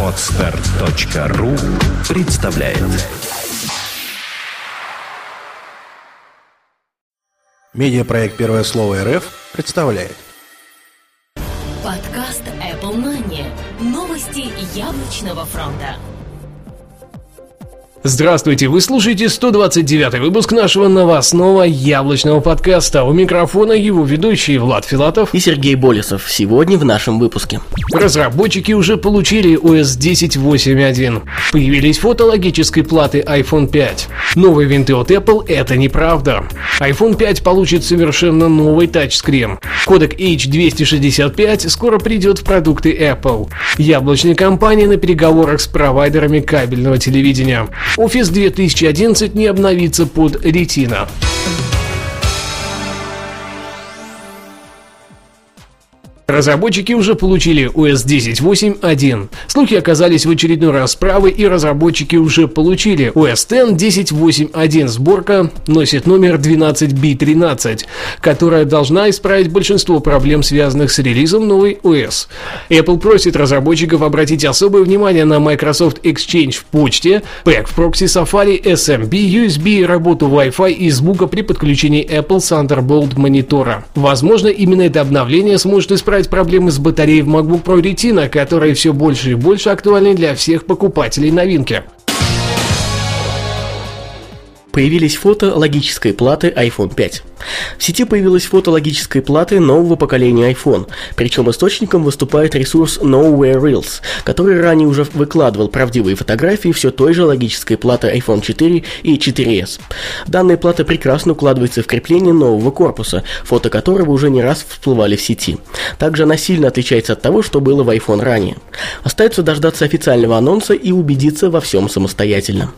Отстар.ру представляет Медиапроект «Первое слово РФ» представляет Подкаст Apple Money. Новости яблочного фронта. Здравствуйте, вы слушаете 129 выпуск нашего новостного яблочного подкаста. У микрофона его ведущие Влад Филатов и Сергей Болесов. Сегодня в нашем выпуске. Разработчики уже получили OS 10.8.1. Появились фото логической платы iPhone 5. Новые винты от Apple – это неправда. iPhone 5 получит совершенно новый тачскрин. Кодек H265 скоро придет в продукты Apple. Яблочные компании на переговорах с провайдерами кабельного телевидения. Офис 2011 не обновится под Retina. Разработчики уже получили OS 10.8.1. Слухи оказались в очередной раз правы, и разработчики уже получили OS X 10.8.1. Сборка носит номер 12B13, которая должна исправить большинство проблем, связанных с релизом новой OS. Apple просит разработчиков обратить особое внимание на Microsoft Exchange в почте, Pack в прокси Safari, SMB, USB, работу Wi-Fi и звука при подключении Apple Thunderbolt монитора. Возможно, именно это обновление сможет исправить исправить проблемы с батареей в MacBook Pro Retina, которые все больше и больше актуальны для всех покупателей новинки. Появились фото логической платы iPhone 5. В сети появилась фото логической платы нового поколения iPhone, причем источником выступает ресурс Nowhere Reels, который ранее уже выкладывал правдивые фотографии все той же логической платы iPhone 4 и 4s. Данная плата прекрасно укладывается в крепление нового корпуса, фото которого уже не раз всплывали в сети. Также она сильно отличается от того, что было в iPhone ранее. Остается дождаться официального анонса и убедиться во всем самостоятельно.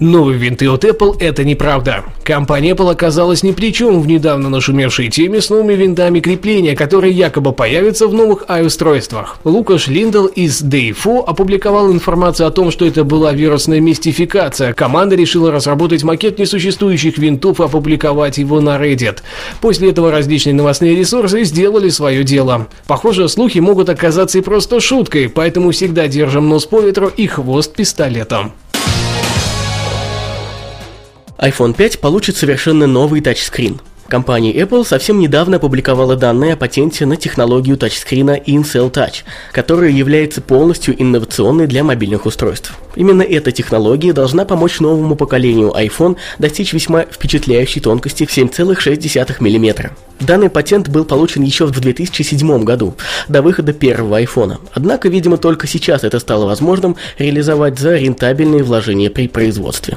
Новые винты от Apple – это неправда. Компания Apple оказалась ни при чем в недавно нашумевшей теме с новыми винтами крепления, которые якобы появятся в новых i-устройствах. Лукаш Линдл из Day4 опубликовал информацию о том, что это была вирусная мистификация. Команда решила разработать макет несуществующих винтов и опубликовать его на Reddit. После этого различные новостные ресурсы сделали свое дело. Похоже, слухи могут оказаться и просто шуткой, поэтому всегда держим нос по ветру и хвост пистолетом iPhone 5 получит совершенно новый тачскрин. Компания Apple совсем недавно опубликовала данные о патенте на технологию тачскрина InCell Touch, которая является полностью инновационной для мобильных устройств. Именно эта технология должна помочь новому поколению iPhone достичь весьма впечатляющей тонкости в 7,6 мм. Данный патент был получен еще в 2007 году, до выхода первого iPhone. Однако, видимо, только сейчас это стало возможным реализовать за рентабельные вложения при производстве.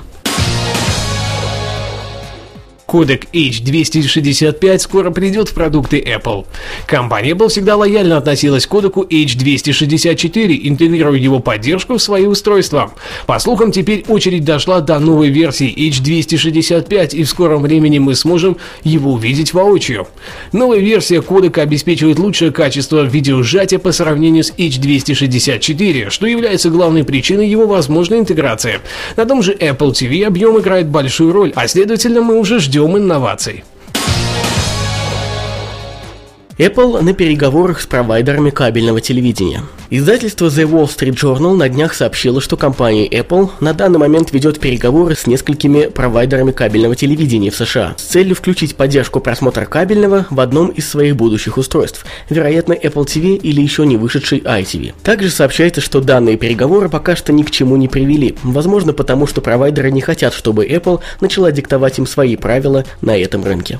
Кодек H265 скоро придет в продукты Apple. Компания Apple всегда лояльно относилась к кодеку H264, интегрируя его поддержку в свои устройства. По слухам, теперь очередь дошла до новой версии H265, и в скором времени мы сможем его увидеть воочию. Новая версия кодека обеспечивает лучшее качество видеосжатия по сравнению с H264, что является главной причиной его возможной интеграции. На том же Apple TV объем играет большую роль, а следовательно мы уже ждем ждем инноваций. Apple на переговорах с провайдерами кабельного телевидения. Издательство The Wall Street Journal на днях сообщило, что компания Apple на данный момент ведет переговоры с несколькими провайдерами кабельного телевидения в США с целью включить поддержку просмотра кабельного в одном из своих будущих устройств, вероятно Apple TV или еще не вышедший iTV. Также сообщается, что данные переговоры пока что ни к чему не привели, возможно потому, что провайдеры не хотят, чтобы Apple начала диктовать им свои правила на этом рынке.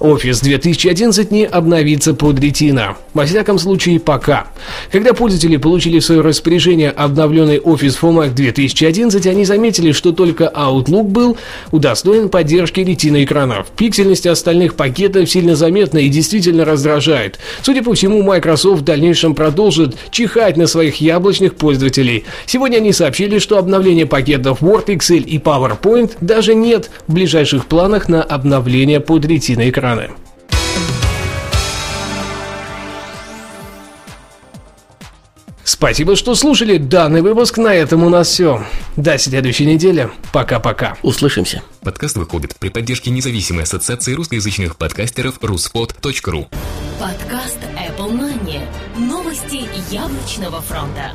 Офис 2011 не обновится под Retina. Во всяком случае, пока. Когда пользователи получили в свое распоряжение обновленный офис FOMAC 2011, они заметили, что только Outlook был удостоен поддержки Retina экранов. Пиксельность остальных пакетов сильно заметна и действительно раздражает. Судя по всему, Microsoft в дальнейшем продолжит чихать на своих яблочных пользователей. Сегодня они сообщили, что обновление пакетов Word, Excel и PowerPoint даже нет в ближайших планах на обновление под Retina экрана страны. Спасибо, что слушали данный выпуск. На этом у нас все. До следующей недели. Пока-пока. Услышимся. Подкаст выходит при поддержке независимой ассоциации русскоязычных подкастеров ruspod.ru Подкаст Apple Money. Новости яблочного фронта.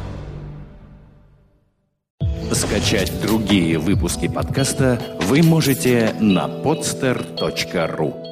Скачать другие выпуски подкаста вы можете на podster.ru